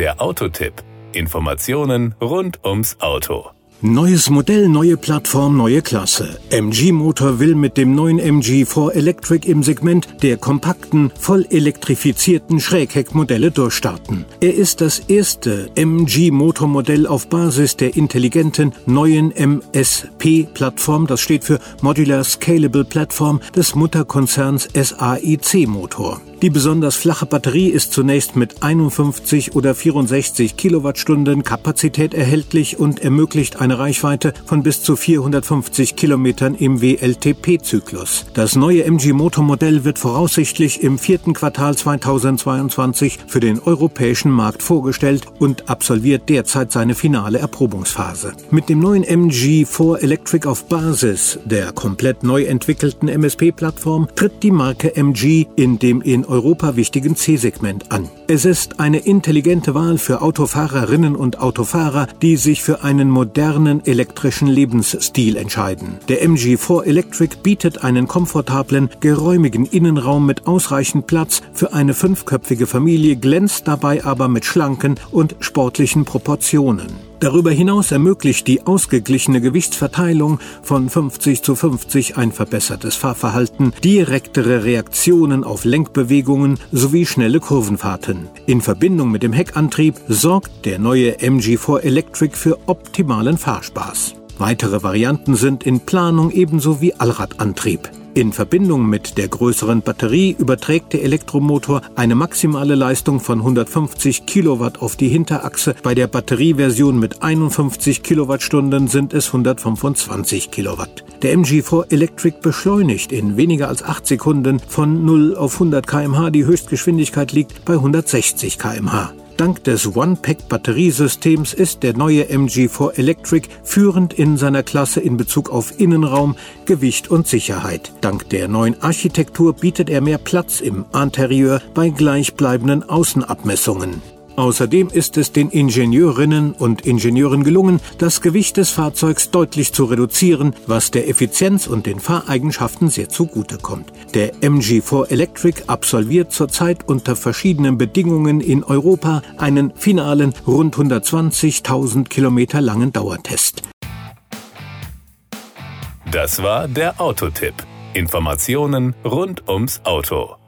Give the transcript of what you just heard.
Der Autotipp. Informationen rund ums Auto. Neues Modell, neue Plattform, neue Klasse. MG Motor will mit dem neuen MG4 Electric im Segment der kompakten, voll elektrifizierten Schrägheckmodelle durchstarten. Er ist das erste MG Motormodell auf Basis der intelligenten neuen MSP-Plattform, das steht für Modular Scalable Platform des Mutterkonzerns SAIC Motor. Die besonders flache Batterie ist zunächst mit 51 oder 64 Kilowattstunden Kapazität erhältlich und ermöglicht eine Reichweite von bis zu 450 Kilometern im WLTP-Zyklus. Das neue MG Motormodell wird voraussichtlich im vierten Quartal 2022 für den europäischen Markt vorgestellt und absolviert derzeit seine finale Erprobungsphase. Mit dem neuen MG4 Electric auf Basis der komplett neu entwickelten MSP-Plattform tritt die Marke MG in dem in Europa wichtigen C-Segment an. Es ist eine intelligente Wahl für Autofahrerinnen und Autofahrer, die sich für einen modernen elektrischen Lebensstil entscheiden. Der MG4 Electric bietet einen komfortablen, geräumigen Innenraum mit ausreichend Platz für eine fünfköpfige Familie, glänzt dabei aber mit schlanken und sportlichen Proportionen. Darüber hinaus ermöglicht die ausgeglichene Gewichtsverteilung von 50 zu 50 ein verbessertes Fahrverhalten, direktere Reaktionen auf Lenkbewegungen sowie schnelle Kurvenfahrten. In Verbindung mit dem Heckantrieb sorgt der neue MG4 Electric für optimalen Fahrspaß. Weitere Varianten sind in Planung ebenso wie Allradantrieb. In Verbindung mit der größeren Batterie überträgt der Elektromotor eine maximale Leistung von 150 Kilowatt auf die Hinterachse. Bei der Batterieversion mit 51 Kilowattstunden sind es 125 Kilowatt. Der MG4 Electric beschleunigt in weniger als 8 Sekunden von 0 auf 100 kmh. Die Höchstgeschwindigkeit liegt bei 160 kmh. Dank des One-Pack-Batteriesystems ist der neue MG4 Electric führend in seiner Klasse in Bezug auf Innenraum, Gewicht und Sicherheit. Dank der neuen Architektur bietet er mehr Platz im Interieur bei gleichbleibenden Außenabmessungen. Außerdem ist es den Ingenieurinnen und Ingenieuren gelungen, das Gewicht des Fahrzeugs deutlich zu reduzieren, was der Effizienz und den Fahreigenschaften sehr zugutekommt. Der MG4 Electric absolviert zurzeit unter verschiedenen Bedingungen in Europa einen finalen rund 120.000 Kilometer langen Dauertest. Das war der Autotipp. Informationen rund ums Auto.